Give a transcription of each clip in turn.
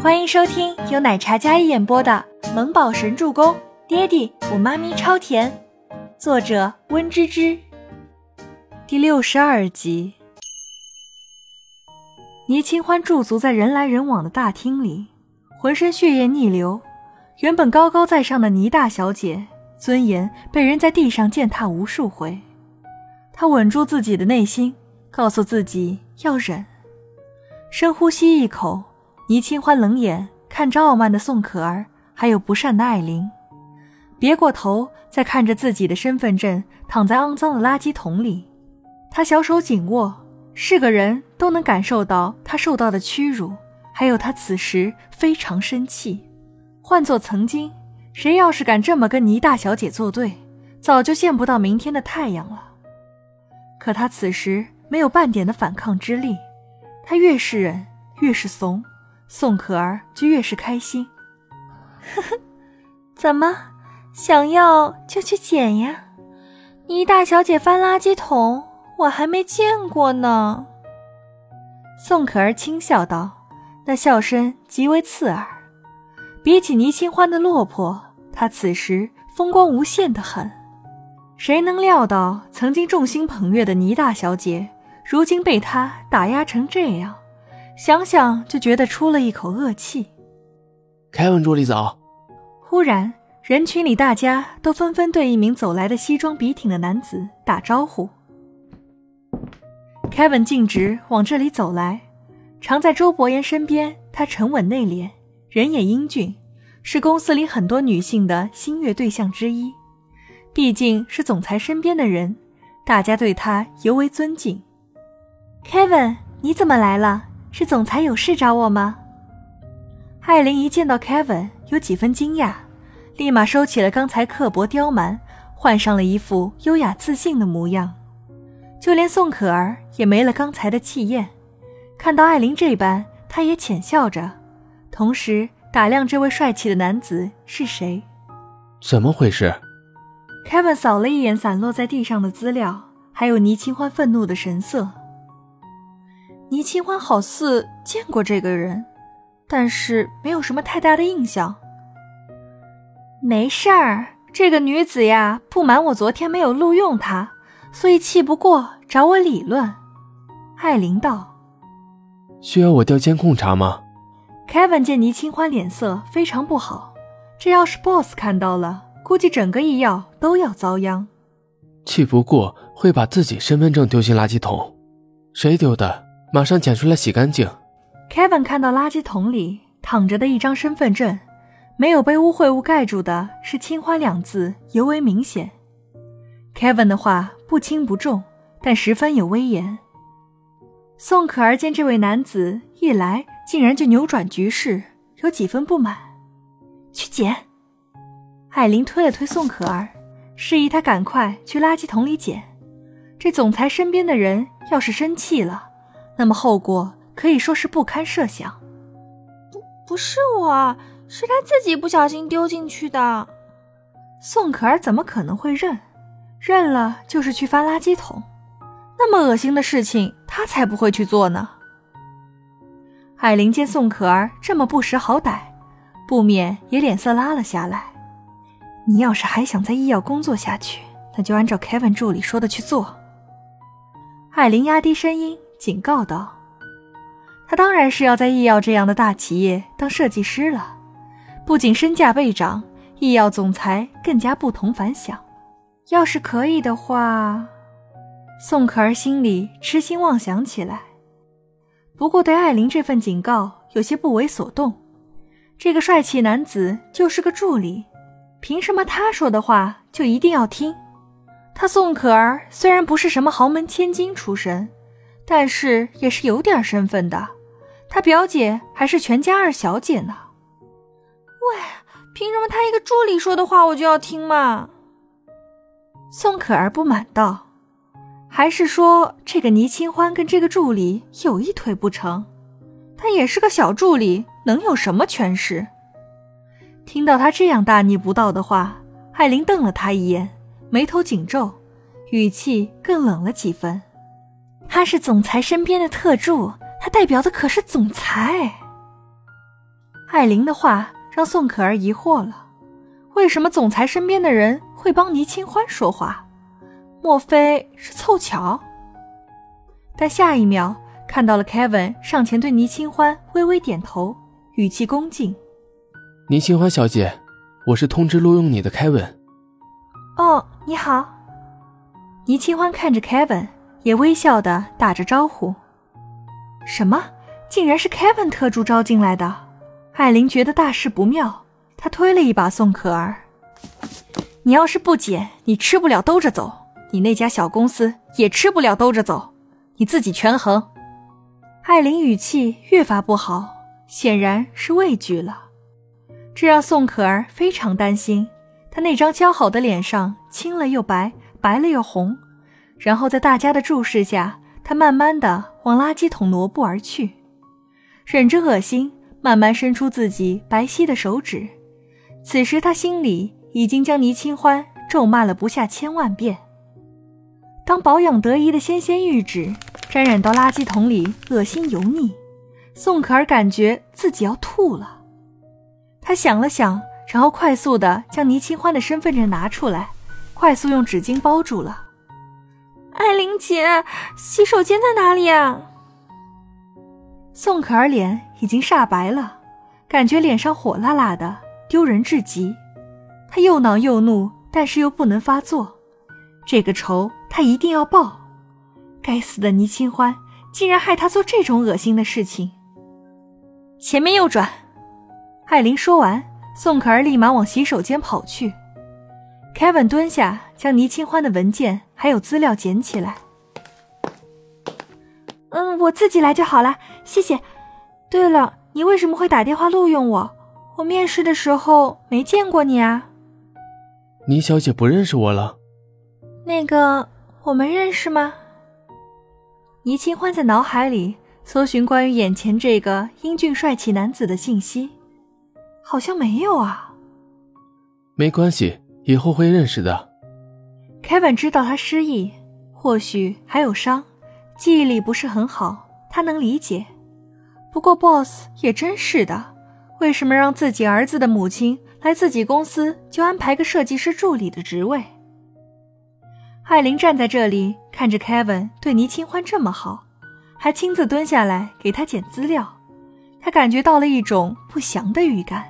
欢迎收听由奶茶嘉一演播的《萌宝神助攻》，爹地我妈咪超甜，作者温芝芝。第六十二集。倪清欢驻足在人来人往的大厅里，浑身血液逆流。原本高高在上的倪大小姐，尊严被人在地上践踏无数回。她稳住自己的内心，告诉自己要忍。深呼吸一口，倪清欢冷眼看着傲慢的宋可儿，还有不善的艾琳，别过头，再看着自己的身份证躺在肮脏的垃圾桶里，他小手紧握。是个人都能感受到他受到的屈辱，还有他此时非常生气。换做曾经，谁要是敢这么跟倪大小姐作对，早就见不到明天的太阳了。可他此时没有半点的反抗之力。他越是忍，越是怂，宋可儿就越是开心。呵呵，怎么想要就去捡呀？倪大小姐翻垃圾桶，我还没见过呢。宋可儿轻笑道，那笑声极为刺耳。比起倪清欢的落魄，她此时风光无限的很。谁能料到，曾经众星捧月的倪大小姐？如今被他打压成这样，想想就觉得出了一口恶气。凯文助理早。忽然，人群里大家都纷纷对一名走来的西装笔挺的男子打招呼。凯文径直往这里走来，常在周伯言身边。他沉稳内敛，人也英俊，是公司里很多女性的心悦对象之一。毕竟是总裁身边的人，大家对他尤为尊敬。Kevin，你怎么来了？是总裁有事找我吗？艾琳一见到 Kevin，有几分惊讶，立马收起了刚才刻薄刁蛮，换上了一副优雅自信的模样。就连宋可儿也没了刚才的气焰，看到艾琳这般，她也浅笑着，同时打量这位帅气的男子是谁。怎么回事？Kevin 扫了一眼散落在地上的资料，还有倪清欢愤怒的神色。倪清欢好似见过这个人，但是没有什么太大的印象。没事儿，这个女子呀，不满我昨天没有录用她，所以气不过找我理论。艾琳道：“需要我调监控查吗？”Kevin 见倪清欢脸色非常不好，这要是 Boss 看到了，估计整个医药都要遭殃。气不过会把自己身份证丢进垃圾桶，谁丢的？马上捡出来洗干净。Kevin 看到垃圾桶里躺着的一张身份证，没有被污秽物盖住的是“清欢”两字尤为明显。Kevin 的话不轻不重，但十分有威严。宋可儿见这位男子一来竟然就扭转局势，有几分不满，去捡。艾琳推了推宋可儿，示意他赶快去垃圾桶里捡。这总裁身边的人要是生气了。那么后果可以说是不堪设想。不，不是我，是他自己不小心丢进去的。宋可儿怎么可能会认？认了就是去翻垃圾桶，那么恶心的事情，他才不会去做呢。艾琳见宋可儿这么不识好歹，不免也脸色拉了下来。你要是还想在医药工作下去，那就按照 Kevin 助理说的去做。艾琳压低声音。警告道：“他当然是要在易药这样的大企业当设计师了，不仅身价倍涨，易药总裁更加不同凡响。要是可以的话，宋可儿心里痴心妄想起来。不过对艾琳这份警告有些不为所动。这个帅气男子就是个助理，凭什么他说的话就一定要听？他宋可儿虽然不是什么豪门千金出身。”但是也是有点身份的，他表姐还是全家二小姐呢。喂，凭什么他一个助理说的话我就要听嘛？宋可儿不满道：“还是说这个倪清欢跟这个助理有一腿不成？他也是个小助理，能有什么权势？”听到他这样大逆不道的话，艾琳瞪了他一眼，眉头紧皱，语气更冷了几分。他是总裁身边的特助，他代表的可是总裁。艾琳的话让宋可儿疑惑了：为什么总裁身边的人会帮倪清欢说话？莫非是凑巧？但下一秒看到了 Kevin 上前对倪清欢微微点头，语气恭敬：“倪清欢小姐，我是通知录用你的 Kevin。”哦，你好。倪清欢看着 Kevin，也微笑的打着招呼。什么？竟然是 Kevin 特助招进来的？艾琳觉得大事不妙，她推了一把宋可儿：“你要是不捡，你吃不了兜着走；你那家小公司也吃不了兜着走，你自己权衡。”艾琳语气越发不好，显然是畏惧了，这让宋可儿非常担心。她那张姣好的脸上青了又白，白了又红，然后在大家的注视下，他慢慢的往垃圾桶挪步而去，忍着恶心，慢慢伸出自己白皙的手指。此时他心里已经将倪清欢咒骂了不下千万遍。当保养得宜的纤纤玉指沾染到垃圾桶里，恶心油腻，宋可儿感觉自己要吐了。他想了想。然后快速的将倪清欢的身份证拿出来，快速用纸巾包住了。艾琳姐，洗手间在哪里啊？宋可儿脸已经煞白了，感觉脸上火辣辣的，丢人至极。她又恼又怒，但是又不能发作。这个仇她一定要报。该死的倪清欢，竟然害她做这种恶心的事情。前面右转。艾琳说完。宋可儿立马往洗手间跑去，Kevin 蹲下，将倪清欢的文件还有资料捡起来。嗯，我自己来就好了，谢谢。对了，你为什么会打电话录用我？我面试的时候没见过你啊。倪小姐不认识我了？那个，我们认识吗？倪清欢在脑海里搜寻关于眼前这个英俊帅气男子的信息。好像没有啊，没关系，以后会认识的。Kevin 知道他失忆，或许还有伤，记忆力不是很好，他能理解。不过 Boss 也真是的，为什么让自己儿子的母亲来自己公司就安排个设计师助理的职位？艾琳站在这里看着 Kevin 对倪清欢这么好，还亲自蹲下来给他捡资料，他感觉到了一种不祥的预感。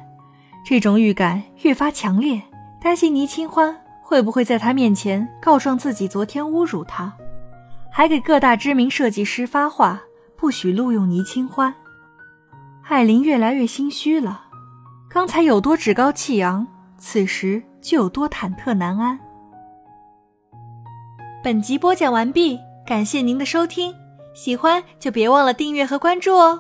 这种预感越发强烈，担心倪清欢会不会在他面前告状自己昨天侮辱他，还给各大知名设计师发话，不许录用倪清欢。艾琳越来越心虚了，刚才有多趾高气扬，此时就有多忐忑难安。本集播讲完毕，感谢您的收听，喜欢就别忘了订阅和关注哦。